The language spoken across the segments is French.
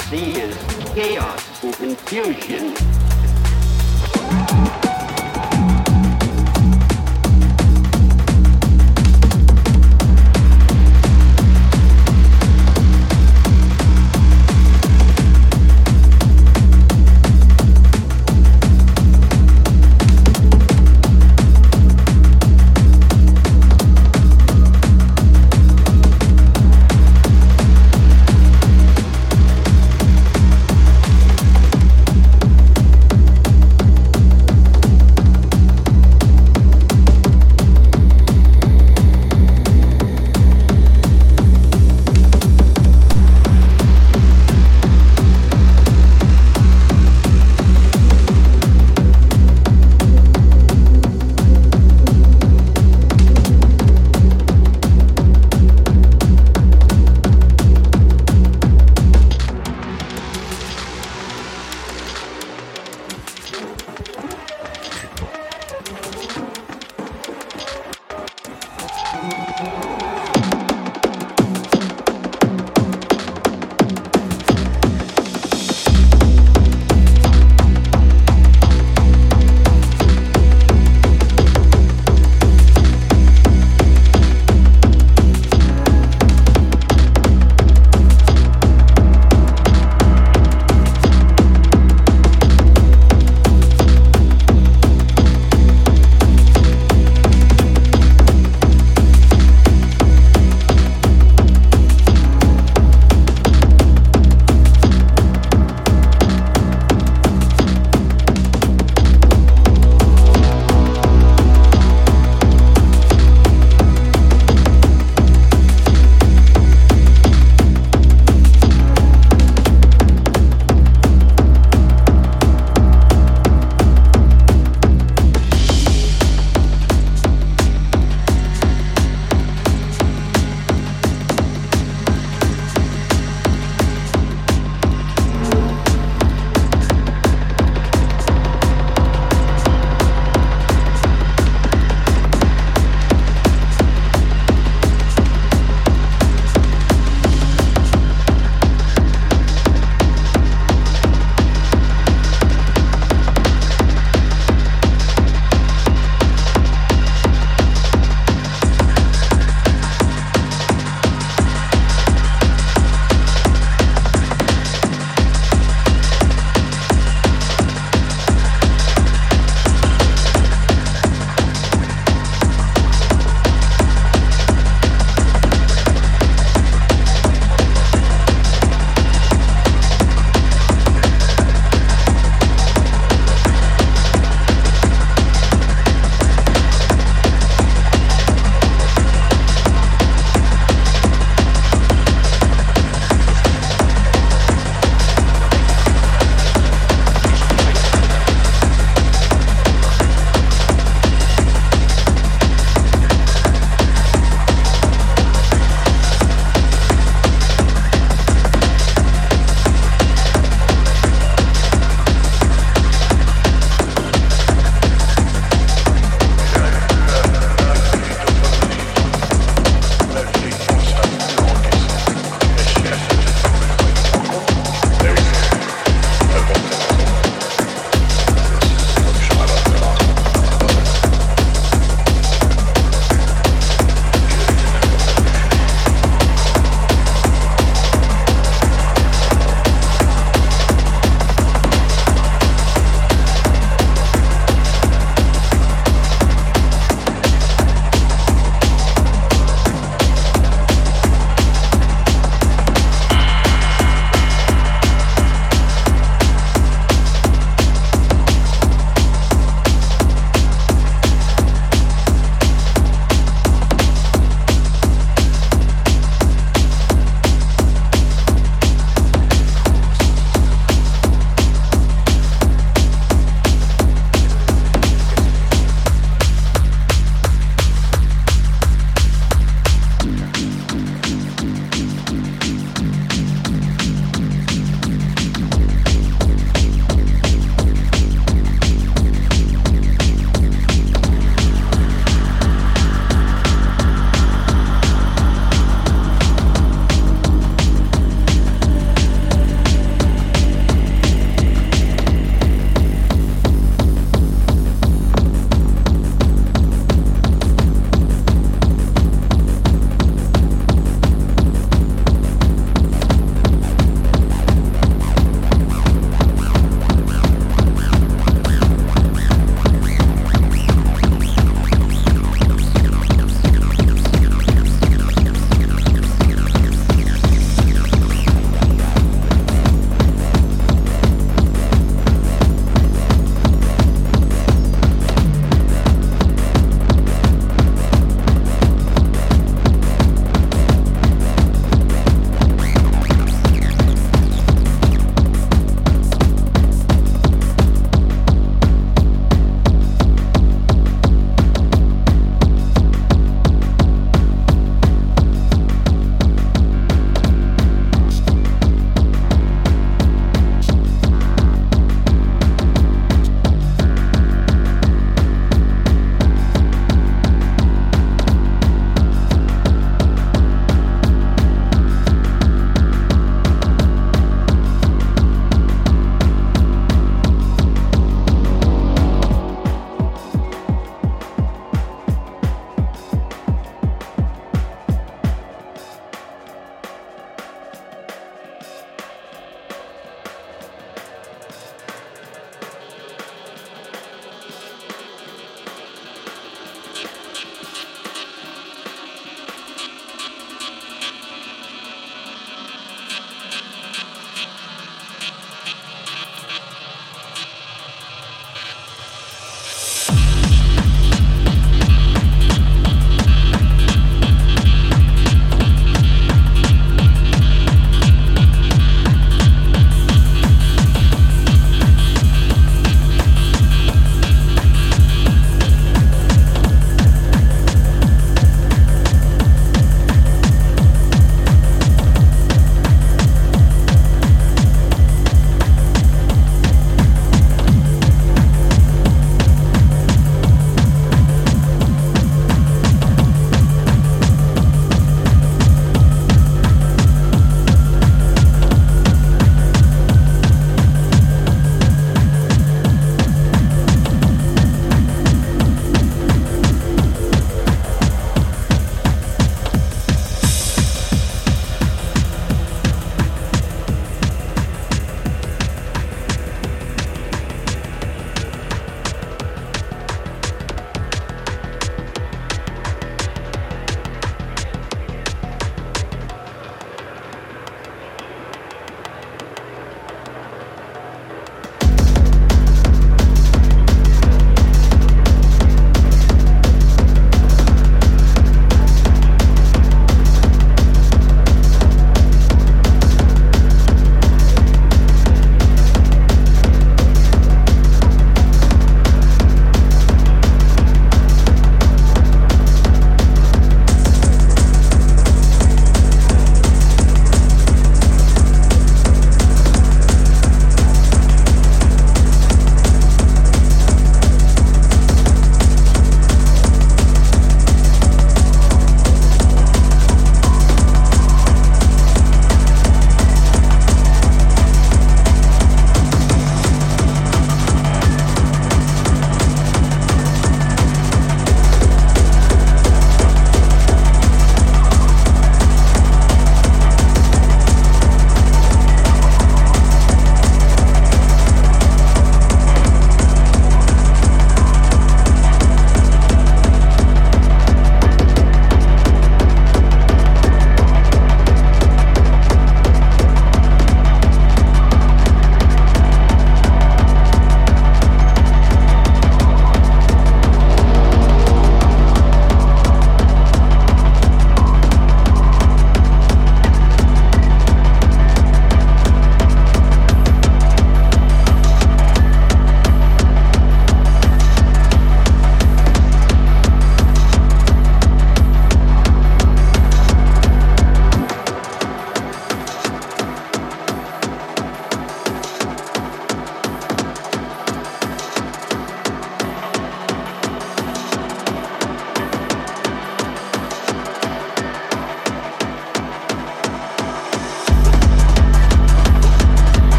see is chaos and confusion.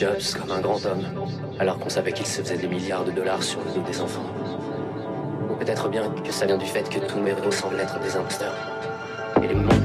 Jobs comme un grand homme, alors qu'on savait qu'il se faisait des milliards de dollars sur le dos des enfants. Ou peut-être bien que ça vient du fait que tous mes héros semblent être des imposteurs. Et le monde